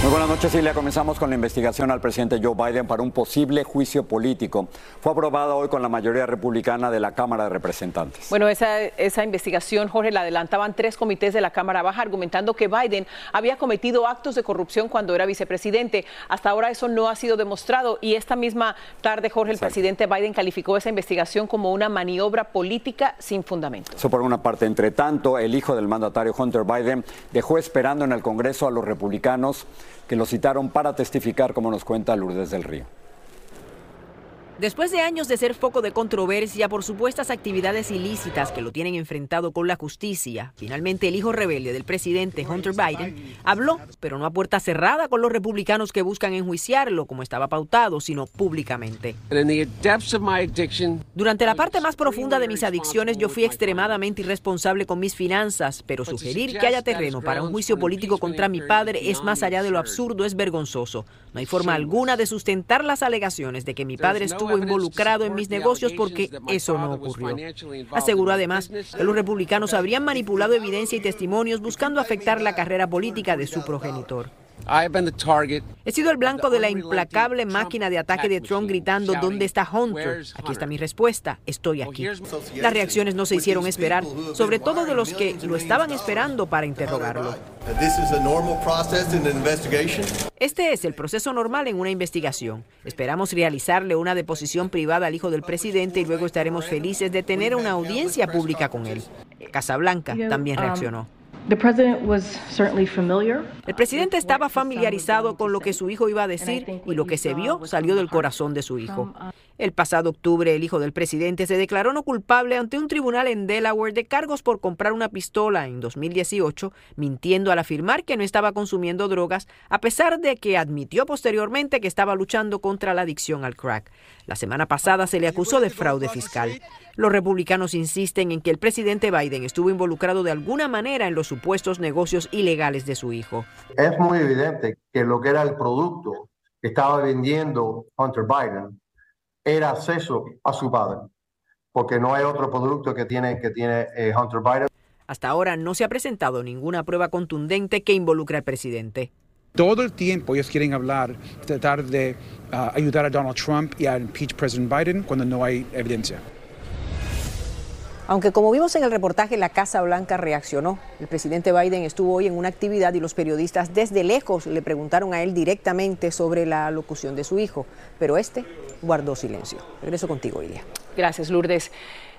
Muy buenas noches, Silvia. Comenzamos con la investigación al presidente Joe Biden para un posible juicio político. Fue aprobada hoy con la mayoría republicana de la Cámara de Representantes. Bueno, esa, esa investigación, Jorge, la adelantaban tres comités de la Cámara Baja argumentando que Biden había cometido actos de corrupción cuando era vicepresidente. Hasta ahora eso no ha sido demostrado y esta misma tarde, Jorge, el Exacto. presidente Biden calificó esa investigación como una maniobra política sin fundamento. Eso por una parte. Entre tanto, el hijo del mandatario Hunter Biden dejó esperando en el Congreso a los republicanos que lo citaron para testificar, como nos cuenta Lourdes del Río. Después de años de ser foco de controversia por supuestas actividades ilícitas que lo tienen enfrentado con la justicia, finalmente el hijo rebelde del presidente Hunter Biden habló, pero no a puerta cerrada con los republicanos que buscan enjuiciarlo como estaba pautado, sino públicamente. Durante la parte más profunda de mis adicciones yo fui extremadamente irresponsable con mis finanzas, pero sugerir que haya terreno para un juicio político contra mi padre es más allá de lo absurdo, es vergonzoso. No hay forma alguna de sustentar las alegaciones de que mi padre estuvo involucrado en mis negocios porque eso no ocurrió. Aseguró además que los republicanos habrían manipulado evidencia y testimonios buscando afectar la carrera política de su progenitor. He sido el blanco de la implacable máquina de ataque de Trump gritando ¿Dónde está Hunter? Aquí está mi respuesta, estoy aquí. Las reacciones no se hicieron esperar, sobre todo de los que lo estaban esperando para interrogarlo. Este es el proceso normal en una investigación. Esperamos realizarle una deposición privada al hijo del presidente y luego estaremos felices de tener una audiencia pública con él. Casablanca también reaccionó. El presidente estaba familiarizado con lo que su hijo iba a decir y lo que se vio salió del corazón de su hijo. El pasado octubre, el hijo del presidente se declaró no culpable ante un tribunal en Delaware de cargos por comprar una pistola en 2018, mintiendo al afirmar que no estaba consumiendo drogas, a pesar de que admitió posteriormente que estaba luchando contra la adicción al crack. La semana pasada se le acusó de fraude fiscal. Los republicanos insisten en que el presidente Biden estuvo involucrado de alguna manera en los supuestos negocios ilegales de su hijo. Es muy evidente que lo que era el producto que estaba vendiendo Hunter Biden era acceso a su padre, porque no hay otro producto que tiene, que tiene eh, Hunter Biden. Hasta ahora no se ha presentado ninguna prueba contundente que involucre al presidente. Todo el tiempo ellos quieren hablar, tratar de uh, ayudar a Donald Trump y a impeach President Biden cuando no hay evidencia. Aunque como vimos en el reportaje, la Casa Blanca reaccionó. El presidente Biden estuvo hoy en una actividad y los periodistas desde lejos le preguntaron a él directamente sobre la locución de su hijo, pero este guardó silencio. Regreso contigo, Ilia. Gracias, Lourdes.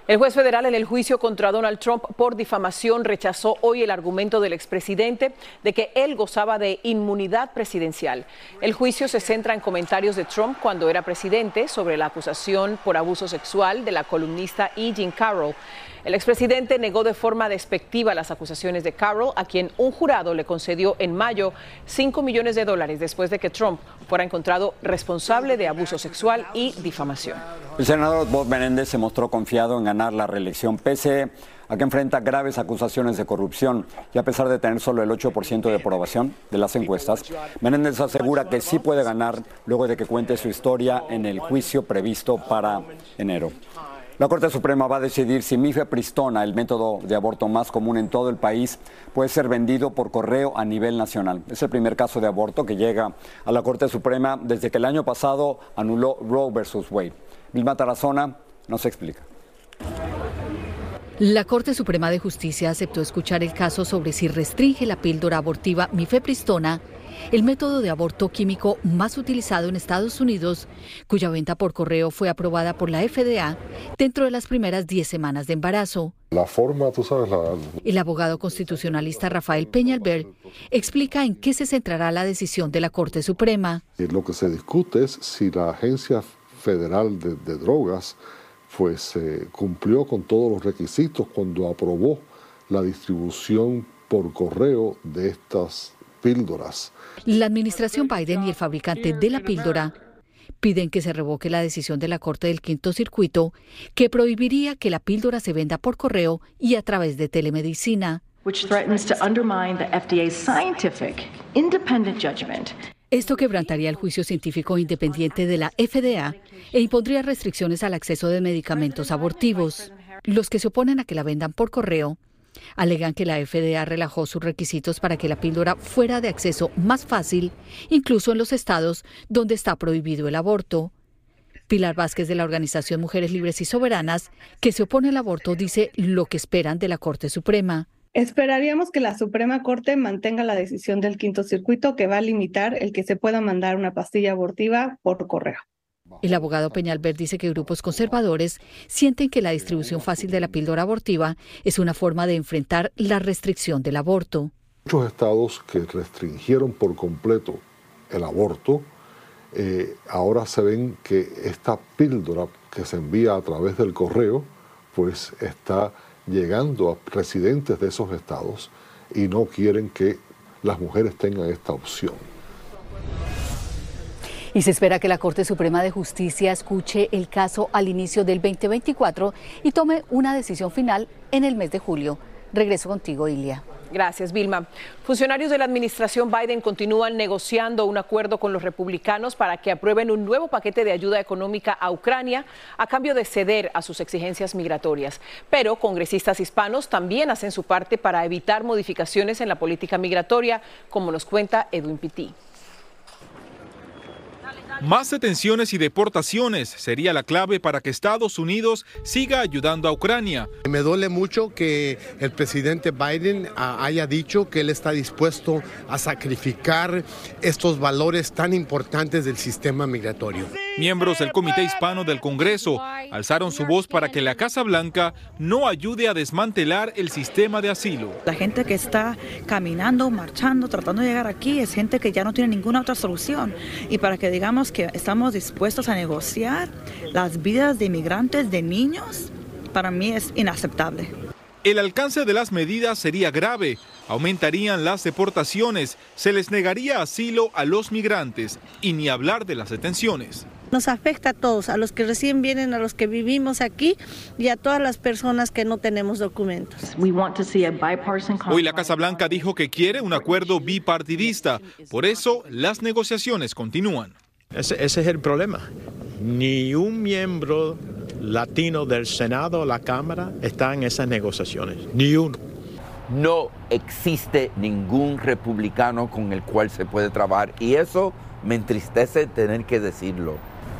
El juez federal en el juicio contra Donald Trump por difamación rechazó hoy el argumento del expresidente de que él gozaba de inmunidad presidencial. El juicio se centra en comentarios de Trump cuando era presidente sobre la acusación por abuso sexual de la columnista E. Carroll. El expresidente negó de forma despectiva las acusaciones de Carroll, a quien un jurado le concedió en mayo 5 millones de dólares después de que Trump fuera encontrado responsable de abuso sexual y difamación. El senador Bob Menéndez se mostró confiado en ganar la reelección, pese a que enfrenta graves acusaciones de corrupción y a pesar de tener solo el 8% de aprobación de las encuestas, Menéndez asegura que sí puede ganar luego de que cuente su historia en el juicio previsto para enero. La Corte Suprema va a decidir si mifepristona, el método de aborto más común en todo el país, puede ser vendido por correo a nivel nacional. Es el primer caso de aborto que llega a la Corte Suprema desde que el año pasado anuló Roe versus Wade. Vilma Tarazona nos explica. La Corte Suprema de Justicia aceptó escuchar el caso sobre si restringe la píldora abortiva mifepristona, el método de aborto químico más utilizado en Estados Unidos, cuya venta por correo fue aprobada por la FDA dentro de las primeras 10 semanas de embarazo. La forma, tú sabes, la... El abogado constitucionalista Rafael Peñalver explica en qué se centrará la decisión de la Corte Suprema. Lo que se discute es si la Agencia Federal de, de Drogas pues eh, cumplió con todos los requisitos cuando aprobó la distribución por correo de estas píldoras. La administración Biden y el fabricante de la píldora piden que se revoque la decisión de la Corte del Quinto Circuito que prohibiría que la píldora se venda por correo y a través de telemedicina. Esto quebrantaría el juicio científico independiente de la FDA e impondría restricciones al acceso de medicamentos abortivos. Los que se oponen a que la vendan por correo alegan que la FDA relajó sus requisitos para que la píldora fuera de acceso más fácil, incluso en los estados donde está prohibido el aborto. Pilar Vázquez de la organización Mujeres Libres y Soberanas, que se opone al aborto, dice lo que esperan de la Corte Suprema. Esperaríamos que la Suprema Corte mantenga la decisión del quinto circuito que va a limitar el que se pueda mandar una pastilla abortiva por correo. El abogado Peñalver dice que grupos conservadores sienten que la distribución fácil de la píldora abortiva es una forma de enfrentar la restricción del aborto. Muchos estados que restringieron por completo el aborto, eh, ahora se ven que esta píldora que se envía a través del correo, pues está llegando a residentes de esos estados y no quieren que las mujeres tengan esta opción. Y se espera que la Corte Suprema de Justicia escuche el caso al inicio del 2024 y tome una decisión final en el mes de julio. Regreso contigo, Ilia. Gracias, Vilma. Funcionarios de la administración Biden continúan negociando un acuerdo con los republicanos para que aprueben un nuevo paquete de ayuda económica a Ucrania a cambio de ceder a sus exigencias migratorias. Pero congresistas hispanos también hacen su parte para evitar modificaciones en la política migratoria, como nos cuenta Edwin Pitti. Más detenciones y deportaciones sería la clave para que Estados Unidos siga ayudando a Ucrania. Me duele mucho que el presidente Biden ah, haya dicho que él está dispuesto a sacrificar estos valores tan importantes del sistema migratorio. Miembros del Comité Hispano del Congreso alzaron su voz para que la Casa Blanca no ayude a desmantelar el sistema de asilo. La gente que está caminando, marchando, tratando de llegar aquí es gente que ya no tiene ninguna otra solución. Y para que digamos que estamos dispuestos a negociar las vidas de inmigrantes, de niños, para mí es inaceptable. El alcance de las medidas sería grave. Aumentarían las deportaciones, se les negaría asilo a los migrantes y ni hablar de las detenciones. Nos afecta a todos, a los que recién vienen, a los que vivimos aquí y a todas las personas que no tenemos documentos. Hoy la Casa Blanca dijo que quiere un acuerdo bipartidista, por eso las negociaciones continúan. Ese, es el problema. Ni un miembro latino del Senado o la Cámara está en esas negociaciones, ni uno. No existe ningún republicano con el cual se puede trabajar y eso me entristece tener que decirlo.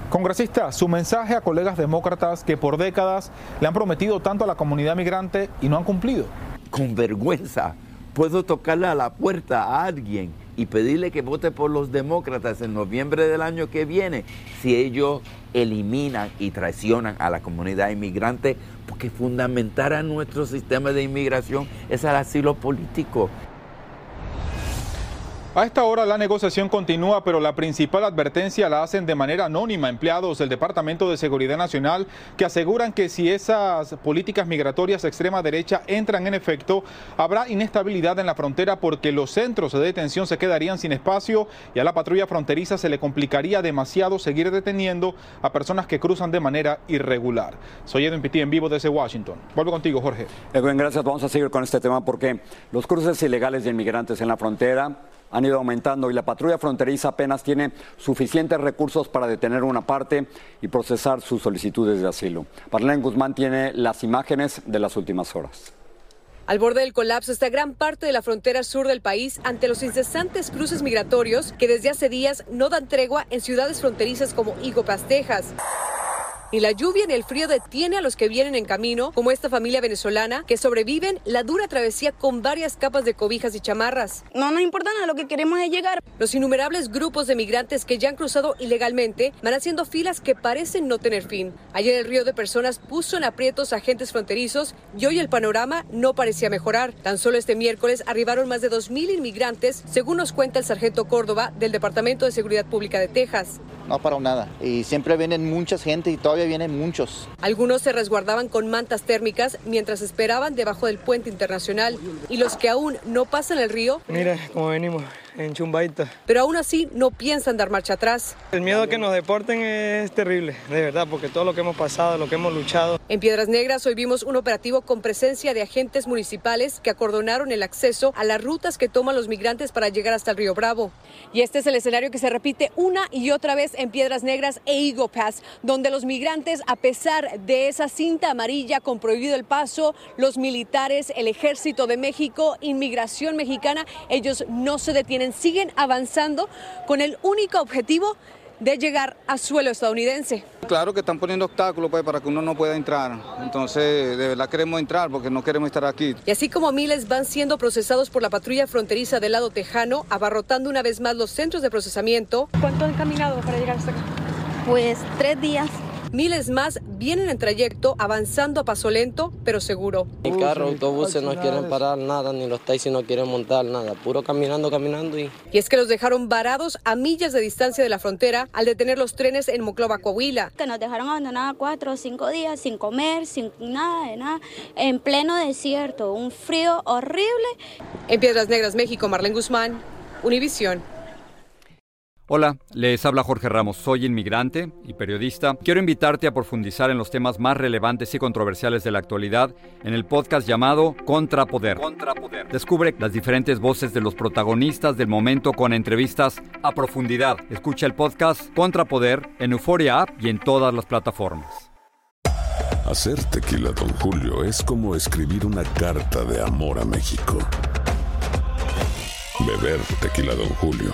Congresista, su mensaje a colegas demócratas que por décadas le han prometido tanto a la comunidad migrante y no han cumplido. Con vergüenza, puedo tocarle a la puerta a alguien y pedirle que vote por los demócratas en noviembre del año que viene si ellos eliminan y traicionan a la comunidad inmigrante, porque fundamental a nuestro sistema de inmigración es el asilo político. A esta hora la negociación continúa, pero la principal advertencia la hacen de manera anónima empleados del Departamento de Seguridad Nacional que aseguran que si esas políticas migratorias de extrema derecha entran en efecto, habrá inestabilidad en la frontera porque los centros de detención se quedarían sin espacio y a la patrulla fronteriza se le complicaría demasiado seguir deteniendo a personas que cruzan de manera irregular. Soy Edwin Pitti en vivo desde Washington. Vuelvo contigo, Jorge. Edwin, gracias. Vamos a seguir con este tema porque los cruces ilegales de inmigrantes en la frontera han ido aumentando y la patrulla fronteriza apenas tiene suficientes recursos para detener una parte y procesar sus solicitudes de asilo. Marlene Guzmán tiene las imágenes de las últimas horas. Al borde del colapso está gran parte de la frontera sur del país ante los incesantes cruces migratorios que desde hace días no dan tregua en ciudades fronterizas como Higo Texas. Ni la lluvia ni el frío detiene a los que vienen en camino, como esta familia venezolana, que sobreviven la dura travesía con varias capas de cobijas y chamarras. No nos importa nada, lo que queremos es llegar. Los innumerables grupos de migrantes que ya han cruzado ilegalmente van haciendo filas que parecen no tener fin. Ayer el río de personas puso en aprietos a agentes fronterizos y hoy el panorama no parecía mejorar. Tan solo este miércoles arribaron más de 2.000 inmigrantes, según nos cuenta el sargento Córdoba del Departamento de Seguridad Pública de Texas. No ha parado nada. Y siempre vienen muchas gente y todavía vienen muchos. Algunos se resguardaban con mantas térmicas mientras esperaban debajo del puente internacional. Y los que aún no pasan el río. Mira cómo venimos en Chumbaita. Pero aún así no piensan dar marcha atrás. El miedo a que nos deporten es terrible, de verdad, porque todo lo que hemos pasado, lo que hemos luchado. En Piedras Negras hoy vimos un operativo con presencia de agentes municipales que acordonaron el acceso a las rutas que toman los migrantes para llegar hasta el río Bravo. Y este es el escenario que se repite una y otra vez en Piedras Negras e Eagle Pass, donde los migrantes, a pesar de esa cinta amarilla con prohibido el paso, los militares, el ejército de México, inmigración mexicana, ellos no se detienen siguen avanzando con el único objetivo de llegar a suelo estadounidense. Claro que están poniendo obstáculos pues, para que uno no pueda entrar. Entonces, de verdad queremos entrar porque no queremos estar aquí. Y así como miles van siendo procesados por la patrulla fronteriza del lado tejano, abarrotando una vez más los centros de procesamiento. ¿Cuánto han caminado para llegar hasta acá? Pues tres días. Miles más vienen en trayecto avanzando a paso lento pero seguro. Ni carro, autobuses no quieren parar nada, ni los taxis no quieren montar nada, puro caminando, caminando y... Y es que los dejaron varados a millas de distancia de la frontera al detener los trenes en Moclova, Coahuila. Que nos dejaron abandonados cuatro o cinco días sin comer, sin nada de nada, en pleno desierto, un frío horrible. En Piedras Negras, México, Marlene Guzmán, Univisión. Hola, les habla Jorge Ramos, soy inmigrante y periodista. Quiero invitarte a profundizar en los temas más relevantes y controversiales de la actualidad en el podcast llamado Contrapoder. Contrapoder. Descubre las diferentes voces de los protagonistas del momento con entrevistas a profundidad. Escucha el podcast Contrapoder en Euforia App y en todas las plataformas. Hacer tequila, don Julio, es como escribir una carta de amor a México. Beber tequila, don Julio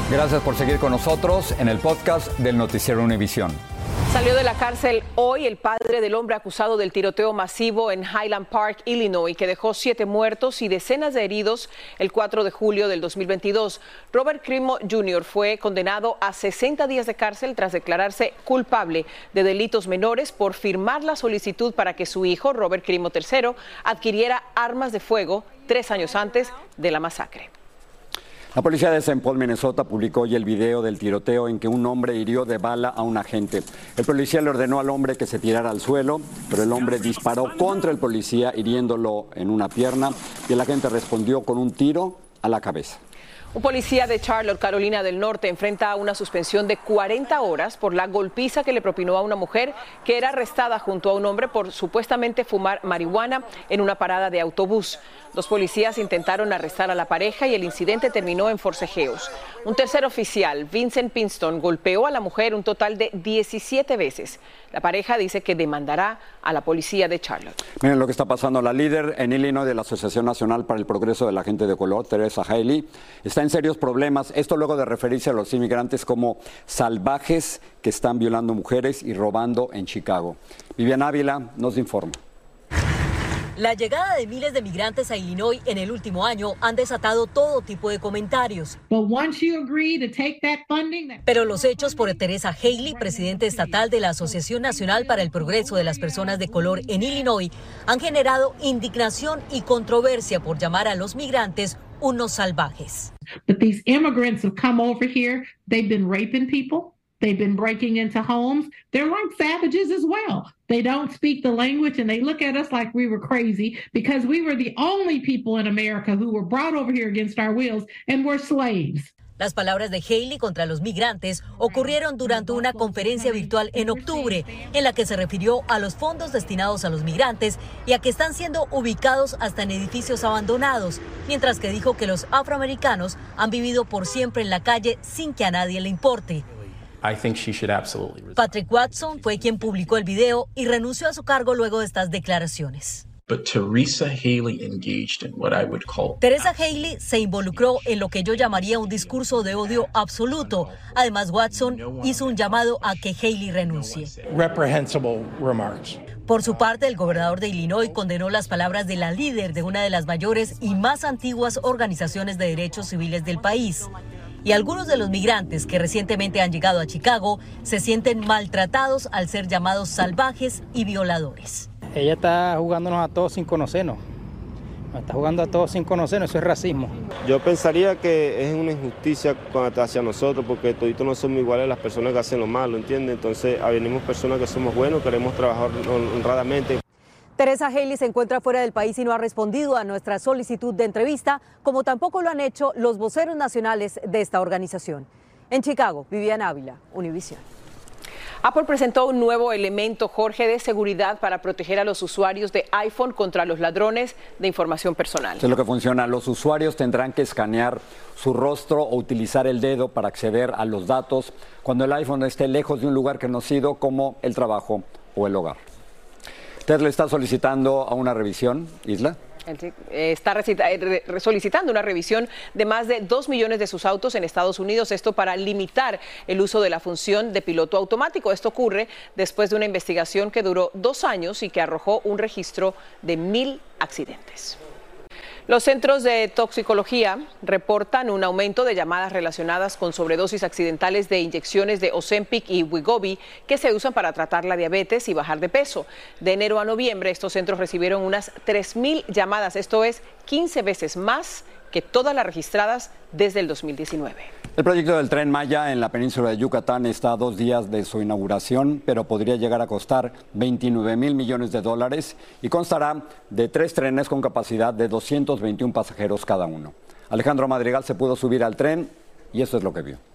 Gracias por seguir con nosotros en el podcast del Noticiero Univisión. Salió de la cárcel hoy el padre del hombre acusado del tiroteo masivo en Highland Park, Illinois, que dejó siete muertos y decenas de heridos el 4 de julio del 2022. Robert Crimo Jr. fue condenado a 60 días de cárcel tras declararse culpable de delitos menores por firmar la solicitud para que su hijo, Robert Crimo III, adquiriera armas de fuego tres años antes de la masacre. La policía de St. Paul, Minnesota, publicó hoy el video del tiroteo en que un hombre hirió de bala a un agente. El policía le ordenó al hombre que se tirara al suelo, pero el hombre disparó contra el policía, hiriéndolo en una pierna, y el agente respondió con un tiro a la cabeza. Un policía de Charlotte, Carolina del Norte, enfrenta una suspensión de 40 horas por la golpiza que le propinó a una mujer que era arrestada junto a un hombre por supuestamente fumar marihuana en una parada de autobús. Los policías intentaron arrestar a la pareja y el incidente terminó en forcejeos. Un tercer oficial, Vincent Pinston, golpeó a la mujer un total de 17 veces. La pareja dice que demandará a la policía de Charlotte. Miren lo que está pasando. La líder en Illinois de la Asociación Nacional para el Progreso de la Gente de Color, Teresa Haley, está en serios problemas. Esto luego de referirse a los inmigrantes como salvajes que están violando mujeres y robando en Chicago. Vivian Ávila nos informa. La llegada de miles de migrantes a Illinois en el último año han desatado todo tipo de comentarios. Pero los hechos por Teresa Haley, presidente estatal de la Asociación Nacional para el Progreso de las Personas de Color en Illinois, han generado indignación y controversia por llamar a los migrantes unos salvajes. They've been breaking into homes. They're like savages as well. They don't speak the language and they look at us like we were crazy because we were the only people in America who were brought over here against our wills and were slaves. Las palabras de Haley contra los migrantes ocurrieron durante una conferencia virtual en octubre, en la que se refirió a los fondos destinados a los migrantes y a que están siendo ubicados hasta en edificios abandonados, mientras que dijo que los afroamericanos han vivido por siempre en la calle sin que a nadie le importe. Patrick Watson fue quien publicó el video y renunció a su cargo luego de estas declaraciones. Teresa Haley engaged in what I would call Teresa Haley se involucró en lo que yo llamaría un discurso de odio absoluto. Además, Watson hizo un llamado a que Haley renuncie. reprehensible remarks. Por su parte, el gobernador de Illinois condenó las palabras de la líder de una de las mayores y más antiguas organizaciones de derechos civiles del país. Y algunos de los migrantes que recientemente han llegado a Chicago se sienten maltratados al ser llamados salvajes y violadores. Ella está jugándonos a todos sin conocernos. Nos está jugando a todos sin conocernos, eso es racismo. Yo pensaría que es una injusticia hacia nosotros porque toditos no somos iguales a las personas que hacen lo malo, ¿entiendes? Entonces, ah, venimos personas que somos buenos, queremos trabajar honradamente. Teresa Haley se encuentra fuera del país y no ha respondido a nuestra solicitud de entrevista, como tampoco lo han hecho los voceros nacionales de esta organización. En Chicago, Viviana Ávila, Univision. Apple presentó un nuevo elemento, Jorge, de seguridad para proteger a los usuarios de iPhone contra los ladrones de información personal. Eso es lo que funciona. Los usuarios tendrán que escanear su rostro o utilizar el dedo para acceder a los datos cuando el iPhone esté lejos de un lugar conocido como el trabajo o el hogar. ¿Usted le está solicitando a una revisión, Isla? Eh, está eh, solicitando una revisión de más de 2 millones de sus autos en Estados Unidos, esto para limitar el uso de la función de piloto automático. Esto ocurre después de una investigación que duró dos años y que arrojó un registro de mil accidentes. Los centros de toxicología reportan un aumento de llamadas relacionadas con sobredosis accidentales de inyecciones de Ozempic y Wegovy que se usan para tratar la diabetes y bajar de peso. De enero a noviembre, estos centros recibieron unas 3.000 llamadas, esto es 15 veces más que todas las registradas desde el 2019. El proyecto del tren Maya en la península de Yucatán está a dos días de su inauguración, pero podría llegar a costar 29 mil millones de dólares y constará de tres trenes con capacidad de 221 pasajeros cada uno. Alejandro Madrigal se pudo subir al tren y eso es lo que vio.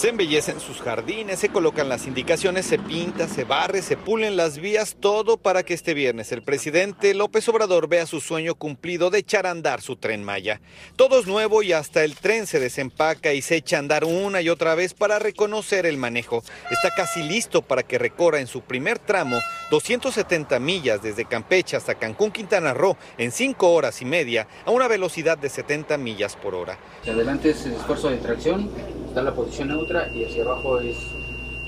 Se embellecen sus jardines, se colocan las indicaciones, se pinta, se barre, se pulen las vías, todo para que este viernes el presidente López Obrador vea su sueño cumplido de echar a andar su tren Maya. Todo es nuevo y hasta el tren se desempaca y se echa a andar una y otra vez para reconocer el manejo. Está casi listo para que recorra en su primer tramo 270 millas desde Campeche hasta Cancún, Quintana Roo en 5 horas y media a una velocidad de 70 millas por hora. Adelante es el esfuerzo de tracción, está la posición neutra y hacia abajo es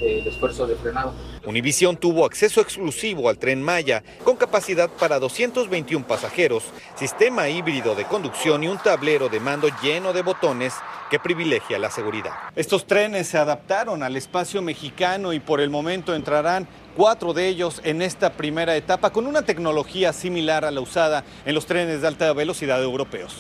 eh, el esfuerzo de frenado. Univisión tuvo acceso exclusivo al tren Maya con capacidad para 221 pasajeros, sistema híbrido de conducción y un tablero de mando lleno de botones que privilegia la seguridad. Estos trenes se adaptaron al espacio mexicano y por el momento entrarán cuatro de ellos en esta primera etapa con una tecnología similar a la usada en los trenes de alta velocidad europeos.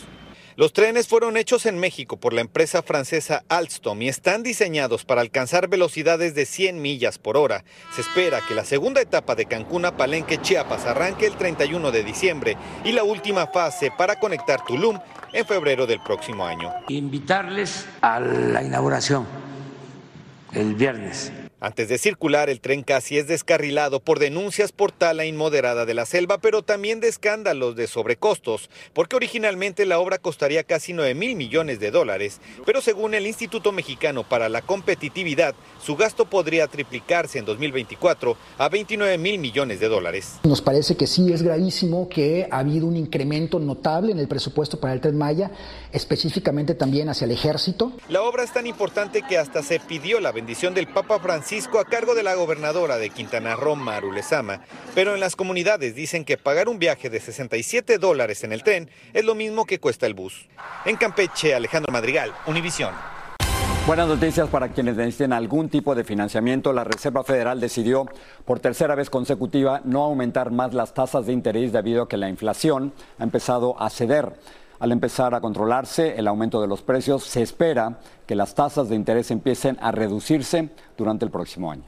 Los trenes fueron hechos en México por la empresa francesa Alstom y están diseñados para alcanzar velocidades de 100 millas por hora. Se espera que la segunda etapa de Cancún a Palenque, Chiapas, arranque el 31 de diciembre y la última fase para conectar Tulum en febrero del próximo año. Invitarles a la inauguración el viernes antes de circular, el tren casi es descarrilado por denuncias por tala inmoderada de la selva, pero también de escándalos de sobrecostos, porque originalmente la obra costaría casi 9 mil millones de dólares, pero según el Instituto Mexicano para la Competitividad, su gasto podría triplicarse en 2024 a 29 mil millones de dólares. Nos parece que sí es gravísimo que ha habido un incremento notable en el presupuesto para el tren Maya, específicamente también hacia el ejército. La obra es tan importante que hasta se pidió la bendición del Papa Francisco a cargo de la gobernadora de Quintana Roo, Maru Lezama, pero en las comunidades dicen que pagar un viaje de 67 dólares en el tren es lo mismo que cuesta el bus. En Campeche, Alejandro Madrigal, Univisión. Buenas noticias para quienes necesiten algún tipo de financiamiento. La Reserva Federal decidió por tercera vez consecutiva no aumentar más las tasas de interés debido a que la inflación ha empezado a ceder. Al empezar a controlarse el aumento de los precios, se espera que las tasas de interés empiecen a reducirse durante el próximo año.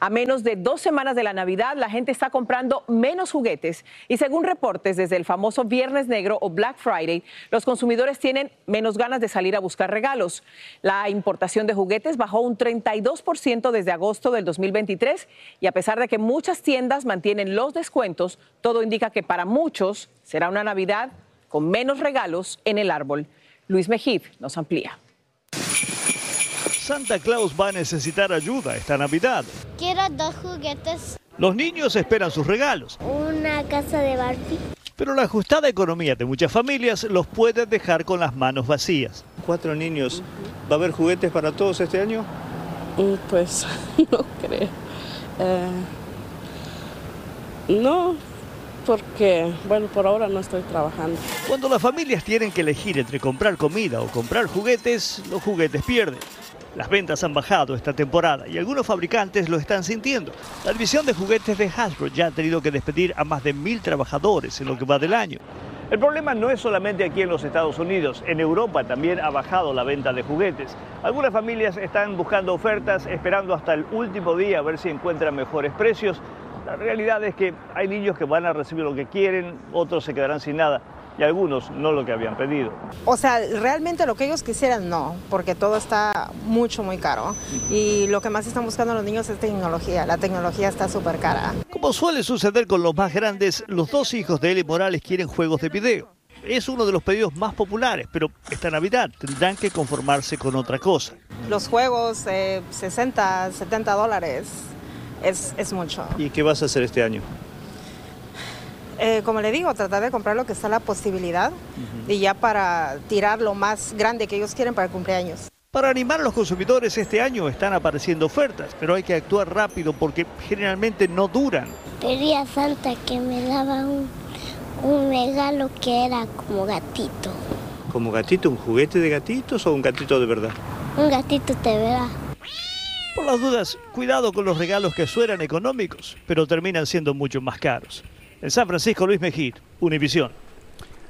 A menos de dos semanas de la Navidad, la gente está comprando menos juguetes y según reportes desde el famoso Viernes Negro o Black Friday, los consumidores tienen menos ganas de salir a buscar regalos. La importación de juguetes bajó un 32% desde agosto del 2023 y a pesar de que muchas tiendas mantienen los descuentos, todo indica que para muchos será una Navidad con menos regalos en el árbol. Luis Mejid nos amplía. Santa Claus va a necesitar ayuda esta Navidad. Quiero dos juguetes. Los niños esperan sus regalos. Una casa de Barbie. Pero la ajustada economía de muchas familias los puede dejar con las manos vacías. Cuatro niños. ¿Va a haber juguetes para todos este año? Mm, pues no creo. Eh, no, porque, bueno, por ahora no estoy trabajando. Cuando las familias tienen que elegir entre comprar comida o comprar juguetes, los juguetes pierden. Las ventas han bajado esta temporada y algunos fabricantes lo están sintiendo. La división de juguetes de Hasbro ya ha tenido que despedir a más de mil trabajadores en lo que va del año. El problema no es solamente aquí en los Estados Unidos, en Europa también ha bajado la venta de juguetes. Algunas familias están buscando ofertas, esperando hasta el último día a ver si encuentran mejores precios. La realidad es que hay niños que van a recibir lo que quieren, otros se quedarán sin nada y algunos no lo que habían pedido. O sea, realmente lo que ellos quisieran no, porque todo está mucho, muy caro. Y lo que más están buscando los niños es tecnología. La tecnología está súper cara. Como suele suceder con los más grandes, los dos hijos de Eli Morales quieren juegos de video. Es uno de los pedidos más populares, pero esta Navidad tendrán que conformarse con otra cosa. Los juegos, eh, 60, 70 dólares, es, es mucho. ¿Y qué vas a hacer este año? Eh, como le digo, tratar de comprar lo que está la posibilidad y ya para tirar lo más grande que ellos quieren para el cumpleaños. Para animar a los consumidores este año están apareciendo ofertas, pero hay que actuar rápido porque generalmente no duran. Pedí a Santa que me daba un, un regalo que era como gatito. ¿Como gatito? ¿Un juguete de gatitos o un gatito de verdad? Un gatito de verdad. Por las dudas, cuidado con los regalos que suenan económicos, pero terminan siendo mucho más caros. En San Francisco, Luis Mejid, Univisión.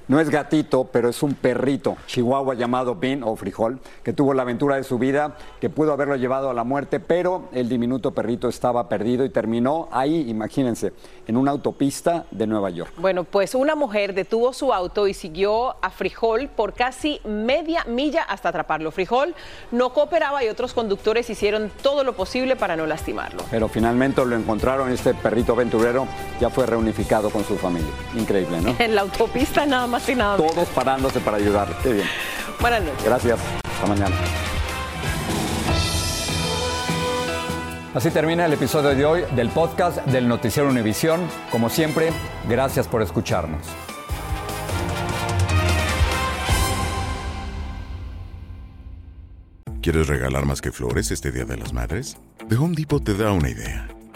No es gatito, pero es un perrito, chihuahua llamado Bean o Frijol, que tuvo la aventura de su vida, que pudo haberlo llevado a la muerte, pero el diminuto perrito estaba perdido y terminó ahí, imagínense, en una autopista de Nueva York. Bueno, pues una mujer detuvo su auto y siguió a Frijol por casi media milla hasta atraparlo. Frijol no cooperaba y otros conductores hicieron todo lo posible para no lastimarlo. Pero finalmente lo encontraron, este perrito aventurero ya fue reunificado con su familia. Increíble, ¿no? En la autopista nada más y nada Todos parándose para ayudar. Qué bien. Buenas noches. Gracias. Hasta mañana. Así termina el episodio de hoy del podcast del Noticiero Univisión. Como siempre, gracias por escucharnos. ¿Quieres regalar más que flores este Día de las Madres? The Home Depot te da una idea.